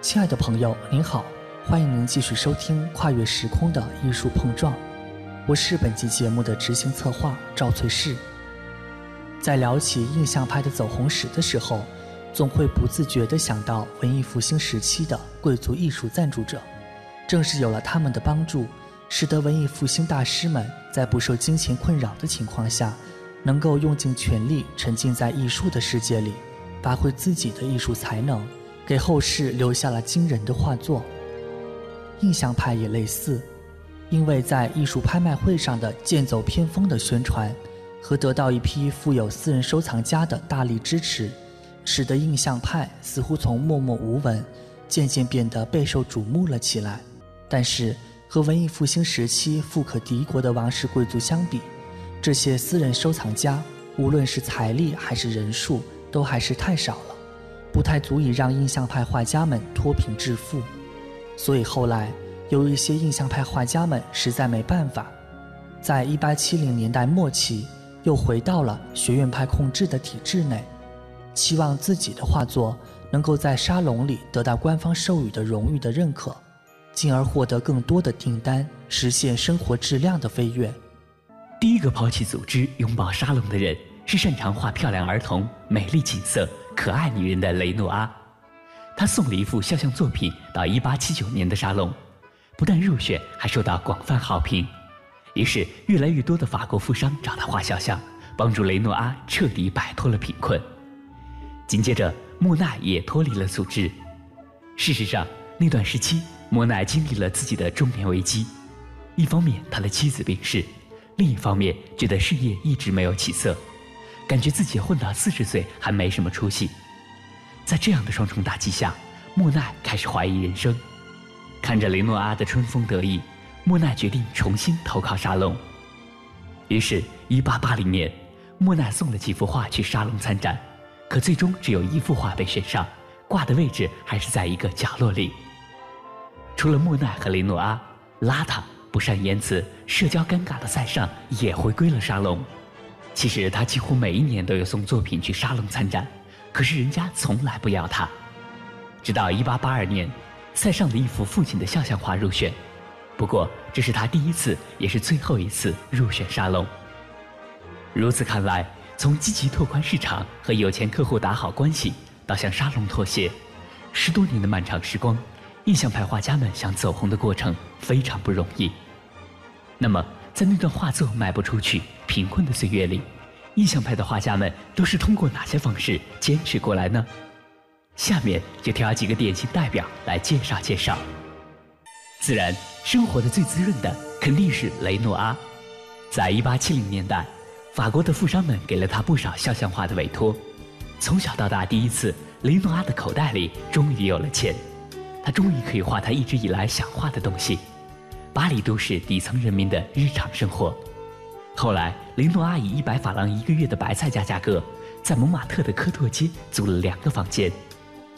亲爱的朋友，您好，欢迎您继续收听《跨越时空的艺术碰撞》，我是本期节目的执行策划赵翠氏。在聊起印象派的走红史的时候，总会不自觉地想到文艺复兴时期的贵族艺术赞助者，正是有了他们的帮助，使得文艺复兴大师们在不受金钱困扰的情况下，能够用尽全力沉浸在艺术的世界里，发挥自己的艺术才能。给后世留下了惊人的画作。印象派也类似，因为在艺术拍卖会上的剑走偏锋的宣传，和得到一批富有私人收藏家的大力支持，使得印象派似乎从默默无闻，渐渐变得备受瞩目了起来。但是和文艺复兴时期富可敌国的王室贵族相比，这些私人收藏家无论是财力还是人数，都还是太少了。不太足以让印象派画家们脱贫致富，所以后来有一些印象派画家们实在没办法，在一八七零年代末期又回到了学院派控制的体制内，期望自己的画作能够在沙龙里得到官方授予的荣誉的认可，进而获得更多的订单，实现生活质量的飞跃。第一个抛弃组织、拥抱沙龙的人，是擅长画漂亮儿童、美丽景色。可爱女人的雷诺阿，他送了一幅肖像作品到1879年的沙龙，不但入选，还受到广泛好评。于是，越来越多的法国富商找他画肖像，帮助雷诺阿彻底摆脱了贫困。紧接着，莫奈也脱离了组织。事实上，那段时期，莫奈经历了自己的中年危机：一方面，他的妻子病逝；另一方面，觉得事业一直没有起色。感觉自己混到四十岁还没什么出息，在这样的双重打击下，莫奈开始怀疑人生。看着雷诺阿的春风得意，莫奈决定重新投靠沙龙。于是，一八八零年，莫奈送了几幅画去沙龙参展，可最终只有一幅画被选上，挂的位置还是在一个角落里。除了莫奈和雷诺阿，邋遢、不善言辞、社交尴尬的塞尚也回归了沙龙。其实他几乎每一年都有送作品去沙龙参展，可是人家从来不要他。直到1882年，塞尚的一幅父亲的肖像画入选，不过这是他第一次也是最后一次入选沙龙。如此看来，从积极拓宽市场和有钱客户打好关系，到向沙龙妥协，十多年的漫长时光，印象派画家们想走红的过程非常不容易。那么。在那段画作卖不出去、贫困的岁月里，印象派的画家们都是通过哪些方式坚持过来呢？下面就挑几个典型代表来介绍介绍。自然，生活的最滋润的肯定是雷诺阿。在一八七零年代，法国的富商们给了他不少肖像画的委托。从小到大，第一次，雷诺阿的口袋里终于有了钱，他终于可以画他一直以来想画的东西。巴黎都市底层人民的日常生活。后来，雷诺阿以一百法郎一个月的白菜价价格，在蒙马特的科托街租了两个房间。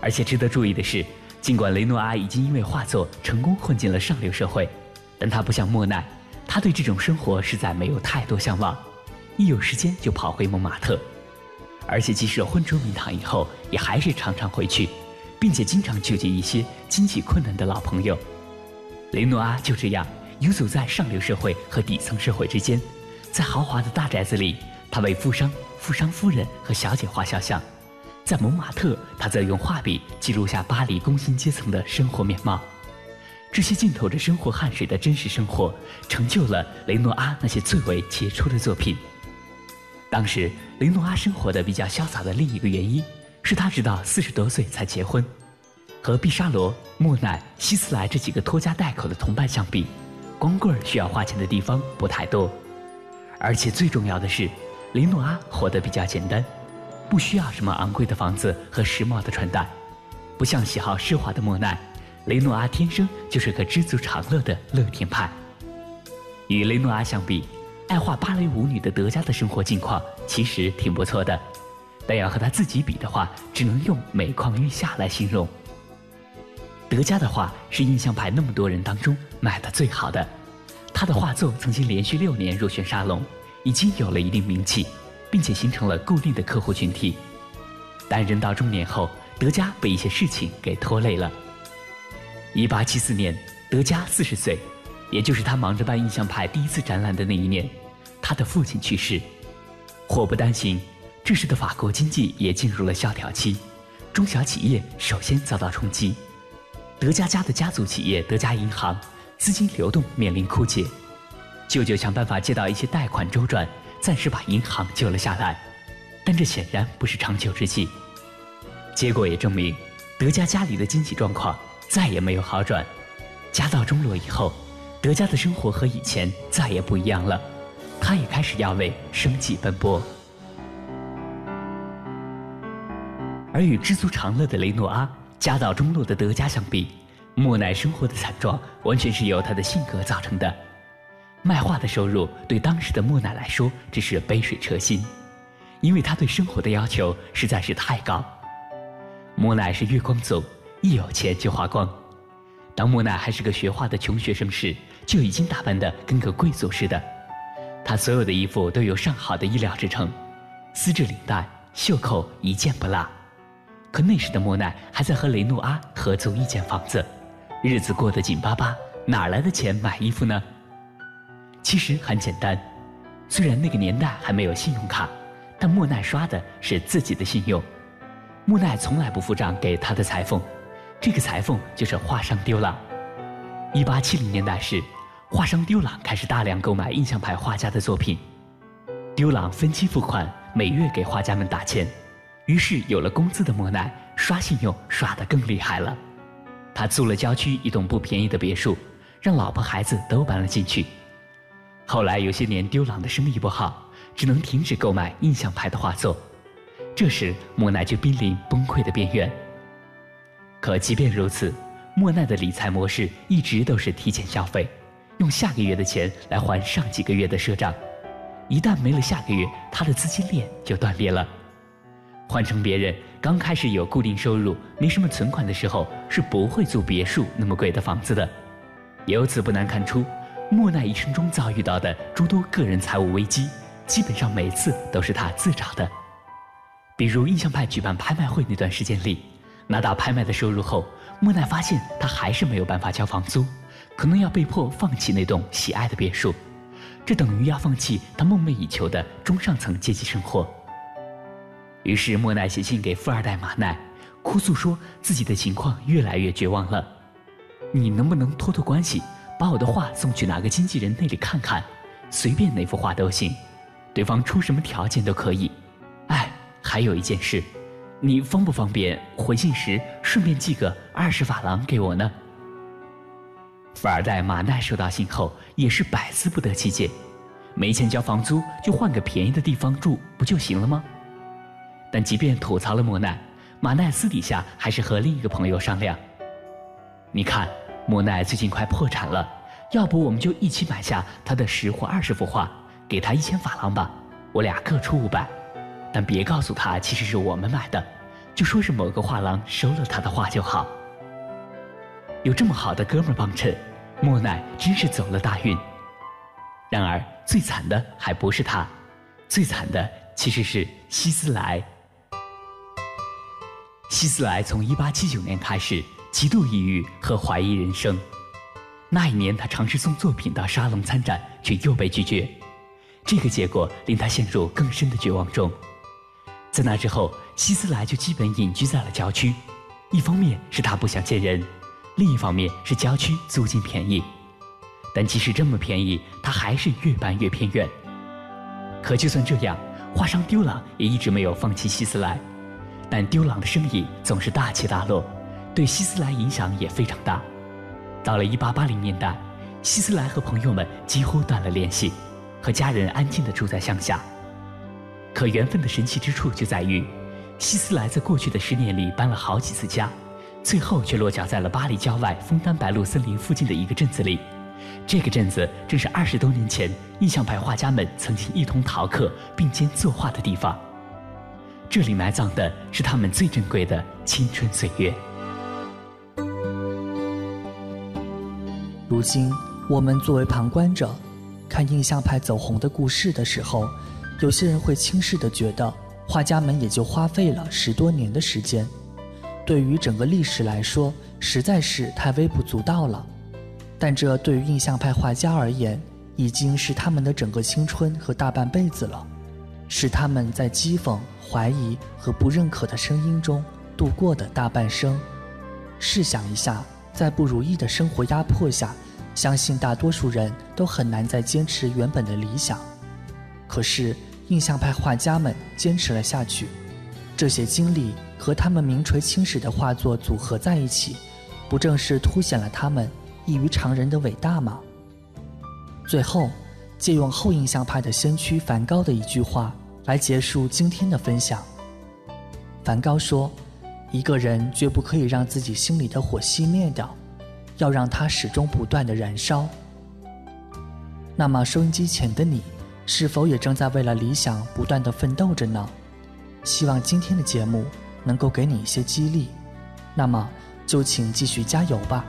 而且值得注意的是，尽管雷诺阿已经因为画作成功混进了上流社会，但他不像莫奈，他对这种生活实在没有太多向往，一有时间就跑回蒙马特。而且即使混出名堂以后，也还是常常回去，并且经常救济一些经济困难的老朋友。雷诺阿就这样游走在上流社会和底层社会之间，在豪华的大宅子里，他为富商、富商夫人和小姐画肖像；在蒙马特，他则用画笔记录下巴黎工薪阶层的生活面貌。这些浸透着生活汗水的真实生活，成就了雷诺阿那些最为杰出的作品。当时，雷诺阿生活的比较潇洒的另一个原因，是他直到四十多岁才结婚。和毕沙罗、莫奈、希斯莱这几个拖家带口的同伴相比，光棍需要花钱的地方不太多，而且最重要的是，雷诺阿活得比较简单，不需要什么昂贵的房子和时髦的穿戴，不像喜好奢华的莫奈，雷诺阿天生就是个知足常乐的乐天派。与雷诺阿相比，爱画芭蕾舞女的德加的生活境况其实挺不错的，但要和他自己比的话，只能用每况愈下来形容。德加的画是印象派那么多人当中卖的最好的，他的画作曾经连续六年入选沙龙，已经有了一定名气，并且形成了固定的客户群体。但人到中年后，德加被一些事情给拖累了，一八七四年，德加四十岁，也就是他忙着办印象派第一次展览的那一年，他的父亲去世。祸不单行，这时的法国经济也进入了萧条期，中小企业首先遭到冲击。德加家的家族企业德加银行资金流动面临枯竭，舅舅想办法借到一些贷款周转，暂时把银行救了下来，但这显然不是长久之计。结果也证明，德加家里的经济状况再也没有好转。家道中落以后，德加的生活和以前再也不一样了，他也开始要为生计奔波。而与知足常乐的雷诺阿、家道中落的德加相比，莫奈生活的惨状完全是由他的性格造成的。卖画的收入对当时的莫奈来说只是杯水车薪，因为他对生活的要求实在是太高。莫奈是月光族，一有钱就花光。当莫奈还是个学画的穷学生时，就已经打扮得跟个贵族似的。他所有的衣服都由上好的衣料制成，丝质领带、袖扣一件不落。可那时的莫奈还在和雷诺阿合租一间房子，日子过得紧巴巴，哪来的钱买衣服呢？其实很简单，虽然那个年代还没有信用卡，但莫奈刷的是自己的信用。莫奈从来不付账给他的裁缝，这个裁缝就是画商丢朗。一八七零年代时，画商丢朗开始大量购买印象派画家的作品，丢朗分期付款，每月给画家们打钱，于是有了工资的莫奈刷信用刷得更厉害了。他租了郊区一栋不便宜的别墅，让老婆孩子都搬了进去。后来有些年丢朗的生意不好，只能停止购买印象派的画作。这时，莫奈就濒临崩溃的边缘。可即便如此，莫奈的理财模式一直都是提前消费，用下个月的钱来还上几个月的赊账。一旦没了下个月，他的资金链就断裂了。换成别人，刚开始有固定收入、没什么存款的时候，是不会租别墅那么贵的房子的。由此不难看出，莫奈一生中遭遇到的诸多个人财务危机，基本上每次都是他自找的。比如印象派举办拍卖会那段时间里，拿到拍卖的收入后，莫奈发现他还是没有办法交房租，可能要被迫放弃那栋喜爱的别墅，这等于要放弃他梦寐以求的中上层阶级生活。于是莫奈写信给富二代马奈，哭诉说自己的情况越来越绝望了。你能不能托托关系，把我的画送去哪个经纪人那里看看，随便哪幅画都行，对方出什么条件都可以。哎还有一件事，你方不方便回信时顺便寄个二十法郎给我呢？富二代马奈收到信后也是百思不得其解，没钱交房租就换个便宜的地方住不就行了吗？但即便吐槽了莫奈，马奈私底下还是和另一个朋友商量：你看，莫奈最近快破产了，要不我们就一起买下他的十或二十幅画，给他一千法郎吧，我俩各出五百。但别告诉他，其实是我们买的，就说是某个画廊收了他的画就好。有这么好的哥们帮衬，莫奈真是走了大运。然而最惨的还不是他，最惨的其实是希斯莱。希斯莱从1879年开始极度抑郁和怀疑人生。那一年，他尝试送作品到沙龙参展，却又被拒绝。这个结果令他陷入更深的绝望中。在那之后，希斯莱就基本隐居在了郊区。一方面是他不想见人，另一方面是郊区租金便宜。但即使这么便宜，他还是越搬越偏远。可就算这样，画商丢了也一直没有放弃希斯莱。但丢朗的生意总是大起大落，对希斯莱影响也非常大。到了1880年代，希斯莱和朋友们几乎断了联系，和家人安静地住在乡下。可缘分的神奇之处就在于，希斯莱在过去的十年里搬了好几次家，最后却落脚在了巴黎郊外枫丹白露森林附近的一个镇子里。这个镇子正是二十多年前印象派画家们曾经一同逃课并肩作画的地方。这里埋葬的是他们最珍贵的青春岁月。如今，我们作为旁观者，看印象派走红的故事的时候。有些人会轻视地觉得，画家们也就花费了十多年的时间，对于整个历史来说，实在是太微不足道了。但这对于印象派画家而言，已经是他们的整个青春和大半辈子了，是他们在讥讽、怀疑和不认可的声音中度过的大半生。试想一下，在不如意的生活压迫下，相信大多数人都很难再坚持原本的理想。可是，印象派画家们坚持了下去，这些经历和他们名垂青史的画作组合在一起，不正是凸显了他们？异于常人的伟大吗？最后，借用后印象派的先驱梵高的一句话来结束今天的分享。梵高说：“一个人绝不可以让自己心里的火熄灭掉，要让它始终不断的燃烧。”那么，收音机前的你，是否也正在为了理想不断的奋斗着呢？希望今天的节目能够给你一些激励。那么，就请继续加油吧。